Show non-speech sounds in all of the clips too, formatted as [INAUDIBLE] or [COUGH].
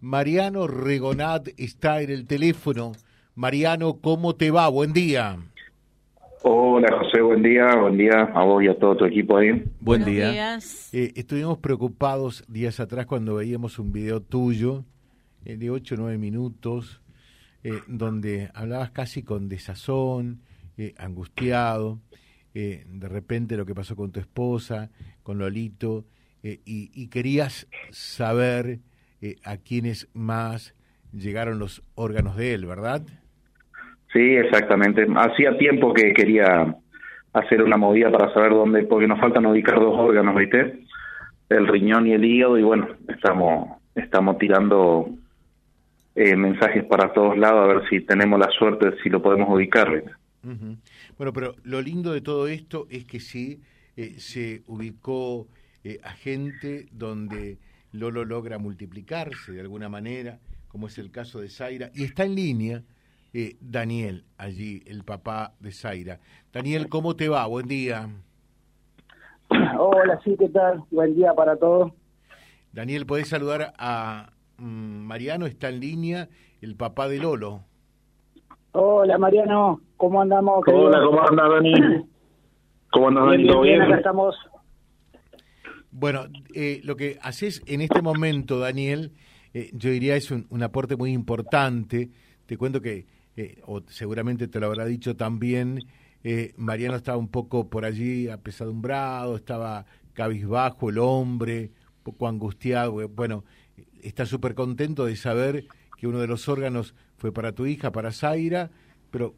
Mariano Regonat está en el teléfono. Mariano, ¿cómo te va? Buen día. Hola José, buen día, buen día a vos y a todo tu equipo ahí. Buen día. Eh, estuvimos preocupados días atrás cuando veíamos un video tuyo eh, de 8 o 9 minutos eh, donde hablabas casi con desazón, angustiado, de repente lo que pasó con tu esposa, con Lolito, y, y, querías saber a quiénes más llegaron los órganos de él, ¿verdad? Sí, exactamente. Hacía tiempo que quería hacer una movida para saber dónde, porque nos faltan ubicar dos órganos, ¿viste? El riñón y el hígado, y bueno, estamos, estamos tirando eh, mensajes para todos lados a ver si tenemos la suerte, si lo podemos ubicar. Bueno, pero lo lindo de todo esto es que sí eh, se ubicó eh, a gente donde Lolo logra multiplicarse de alguna manera, como es el caso de Zaira, y está en línea eh, Daniel, allí, el papá de Zaira. Daniel, ¿cómo te va? Buen día. [CLEARS THROAT] Hola, sí, ¿qué tal? Buen día para todos. Daniel, ¿podés saludar a mm, Mariano? Está en línea, el papá de Lolo. Hola, Mariano, ¿cómo andamos? Hola, ¿cómo anda, Daniel? [CLEARS THROAT] ¿Cómo andas, Daniel? ¿Todo bien? Acá estamos. Bueno, eh, lo que haces en este momento, Daniel, eh, yo diría es un, aporte muy importante. Te cuento que eh, o seguramente te lo habrá dicho también, eh, Mariano estaba un poco por allí apesadumbrado, estaba cabizbajo el hombre, un poco angustiado. Bueno, está súper contento de saber que uno de los órganos fue para tu hija, para Zaira, pero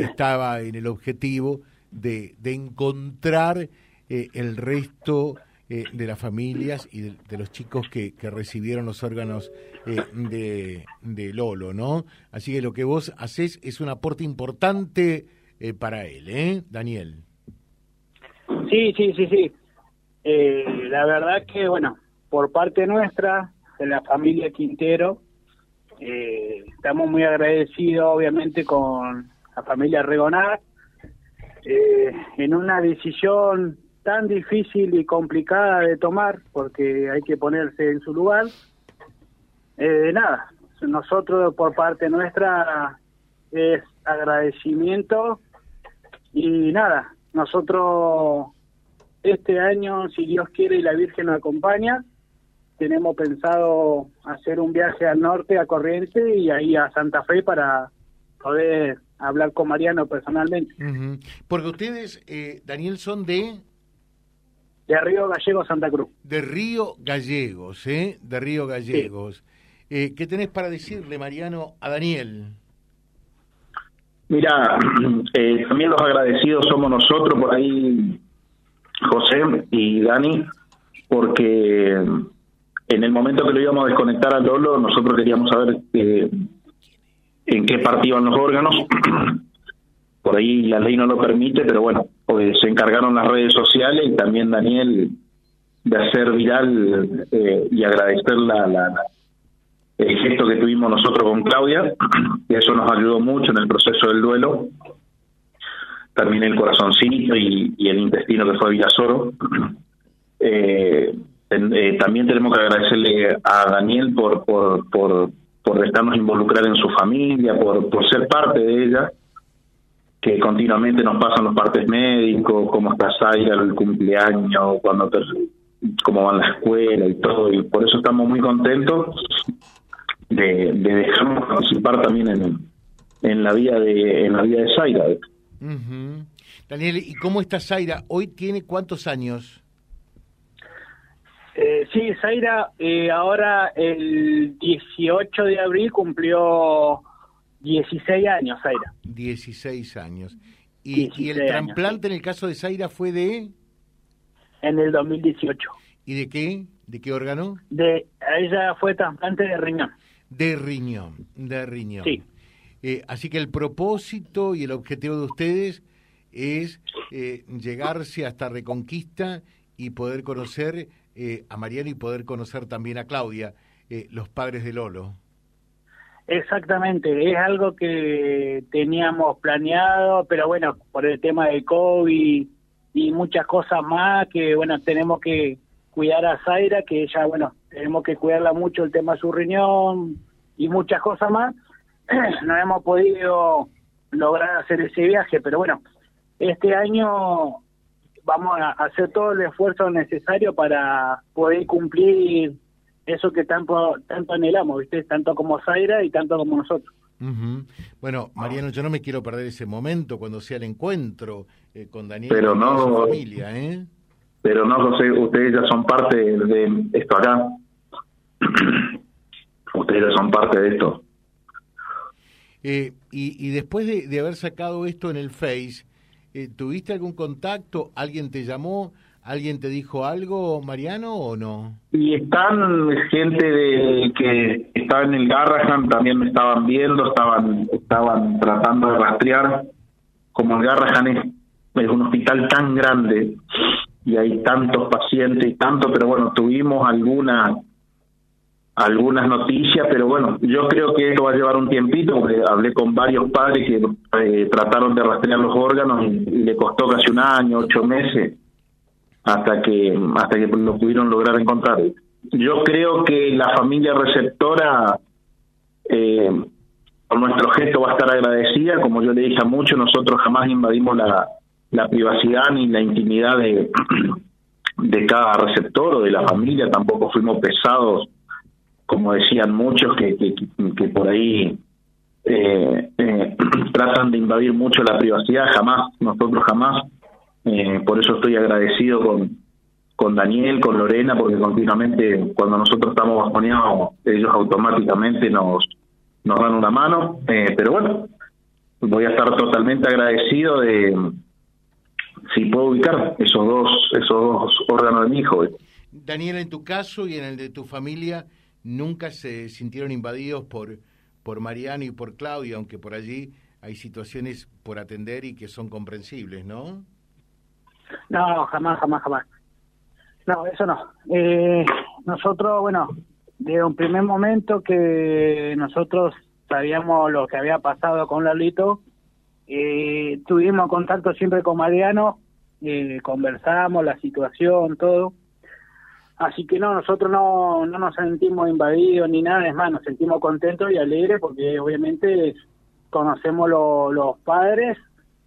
estaba en el objetivo de encontrar el resto eh, de las familias y de, los chicos que, recibieron los órganos eh, de, Lolo, ¿no? Así que lo que vos haces es un aporte importante eh, para él, ¿eh, Daniel? Sí, sí, sí, sí. la verdad que, bueno, por parte nuestra, de la familia Quintero, estamos muy agradecidos, obviamente, con la familia Regonar, en una decisión tan difícil y complicada de tomar porque hay que ponerse en su lugar. Eh, nada, nosotros por parte nuestra es agradecimiento y nada, nosotros este año, si Dios quiere y la Virgen nos acompaña, tenemos pensado hacer un viaje al norte, a Corrientes y ahí a Santa Fe para poder hablar con Mariano personalmente. Porque ustedes, eh, Daniel, son de... De Río Gallegos, Santa Cruz. De Río Gallegos, ¿eh? De Río Gallegos. Eh, ¿Qué tenés para decirle, Mariano, a Daniel? Mira, eh, también los agradecidos somos nosotros por ahí, José y Dani, porque en el momento que lo íbamos a desconectar a Lolo, nosotros queríamos saber eh, en qué partían los órganos. Por ahí la ley no lo permite, pero bueno, pues se encargaron las redes sociales y también Daniel de hacer viral eh, y agradecer la, la, el gesto que tuvimos nosotros con Claudia, y eso nos ayudó mucho en el proceso del duelo. También el corazoncito y, el intestino que fue Villasoro. Eh, eh, también tenemos que agradecerle a Daniel por, por, por, por dejarnos involucrar en su familia, por, por ser parte de ella que continuamente nos pasan los partes médicos, cómo está Zaira, el cumpleaños, cuando cómo va la escuela y todo, y por eso estamos muy contentos de, de dejarnos participar también en, en la vida de en la vida de Zaira. Daniel, ¿y cómo está Zaira? ¿Hoy tiene cuántos años? Eh, sí, Zaira eh, ahora el 18 de abril cumplió 16 años, Zaira. 16 años. ¿Y, el trasplante en el caso de Zaira fue de...? En el 2018. ¿Y de qué? ¿De qué órgano? De, ella fue trasplante de riñón. De riñón, de riñón. Sí. Eh, así que el propósito y el objetivo de ustedes es eh, llegarse hasta Reconquista y poder conocer eh, a Mariano y poder conocer también a Claudia, los padres de Lolo. Exactamente, es algo que teníamos planeado, pero bueno, por el tema del COVID y muchas cosas más, que bueno, tenemos que cuidar a Zaira, que ella, bueno, tenemos que cuidarla mucho el tema de su riñón y muchas cosas más. [CLEARS THROAT] no hemos podido lograr hacer ese viaje, pero bueno, este año vamos a hacer todo el esfuerzo necesario para poder cumplir eso que tanto tanto anhelamos, ¿viste? Tanto como Zaira y tanto como nosotros. Bueno, Mariano, yo no me quiero perder ese momento cuando sea el encuentro eh, con Daniel pero y no, su familia, ¿eh? Pero no, José, ustedes ya son parte de esto acá. [CLEARS THROAT] ustedes ya son parte de esto. Eh, y, y, después de, de, haber sacado esto en el Face, eh, ¿tuviste algún contacto? ¿Alguien te llamó? ¿Alguien te dijo algo, Mariano, o no? Y están gente de que estaba en el Garrahan, también me estaban viendo, estaban estaban tratando de rastrear. Como el Garrahan es, es un hospital tan grande y hay tantos pacientes y tanto, pero bueno, tuvimos alguna algunas noticias, pero bueno, yo creo que esto va a llevar un tiempito, porque hablé con varios padres que eh, trataron de rastrear los órganos y, y, le costó casi un año, ocho meses, hasta que hasta que lo pudieron lograr encontrar. Yo creo que la familia receptora, eh, por nuestro gesto, va a estar agradecida, como yo le dije a muchos, nosotros jamás invadimos la, la privacidad ni la intimidad de, [CLEARS THROAT] de cada receptor o de la familia, tampoco fuimos pesados como decían muchos, que, que, que por ahí eh, eh, [CLEARS THROAT] tratan de invadir mucho la privacidad, jamás, nosotros jamás. Eh, por eso estoy agradecido con, con Daniel, con Lorena, porque continuamente cuando nosotros estamos bajoneados, ellos automáticamente nos, nos dan una mano. Eh, pero bueno, voy a estar totalmente agradecido de si puedo ubicar esos dos, esos dos órganos de mi hijo. Daniel, en tu caso y en el de tu familia, nunca se sintieron invadidos por, por Mariano y por Claudia, aunque por allí hay situaciones por atender y que son comprensibles, ¿no? No, jamás, jamás, jamás. No, eso no. Eh, nosotros, bueno, desde un primer momento que nosotros sabíamos lo que había pasado con Lalito, eh, tuvimos contacto siempre con Mariano, eh, conversamos la situación, todo Así que no, nosotros no, no nos sentimos invadidos ni nada, es más, nos sentimos contentos y alegres porque obviamente conocemos los padres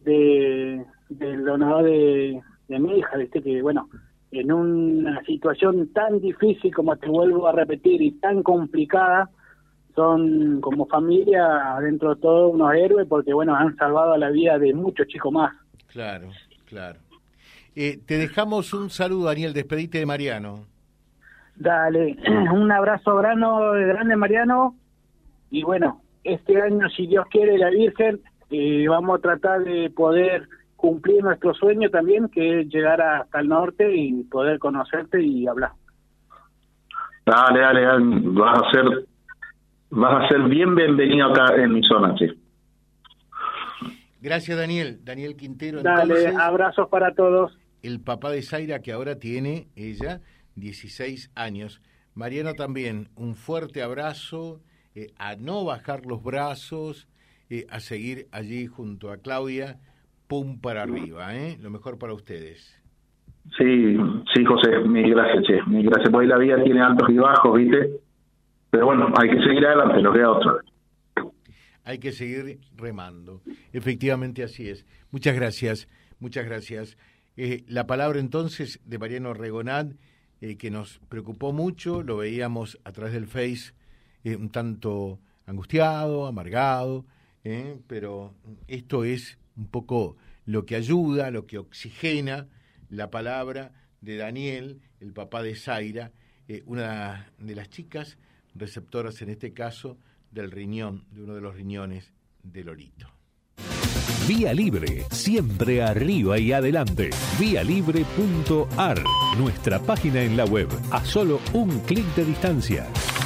de, del donador de, de mi hija, viste que bueno, en una situación tan difícil como te vuelvo a repetir y tan complicada, son como familia dentro de todo unos héroes porque bueno, han salvado la vida de muchos chicos más. Claro, claro. Eh, te dejamos un saludo, Daniel, despedite de Mariano. Dale, [CLEARS THROAT] un abrazo grande, grande Mariano. Y bueno, este año, si Dios quiere, la Virgen, eh, vamos a tratar de poder cumplir nuestro sueño también, que es llegar hasta el norte y poder conocerte y hablar. Dale, dale, dale. vas a ser, vas a ser bien bienvenido acá en mi zona, sí. Gracias, Daniel. Daniel Quintero. Dale, entonces, abrazos para todos. El papá de Zaira, que ahora tiene ella 16 años. Mariano también, un fuerte abrazo, eh, a no bajar los brazos, eh, a seguir allí junto a Claudia, pum para arriba, ¿eh? Lo mejor para ustedes. Sí, sí, José, mil gracias, che, mil gracias. Pues la vida tiene altos y bajos, ¿viste? Pero bueno, hay que seguir adelante, no queda otra vez. Hay que seguir remando. Efectivamente así es. Muchas gracias, muchas gracias. Eh, la palabra entonces de Mariano Regonat eh, que nos preocupó mucho, lo veíamos a través del Face eh, un tanto angustiado, amargado, pero esto es un poco lo que ayuda, lo que oxigena la palabra de Daniel, el papá de Zaira, eh, una de las chicas receptoras en este caso del riñón, de uno de los riñones de Lorito. Vía Libre, siempre arriba y adelante. Vialibre.ar, nuestra página en la web, a solo un clic de distancia.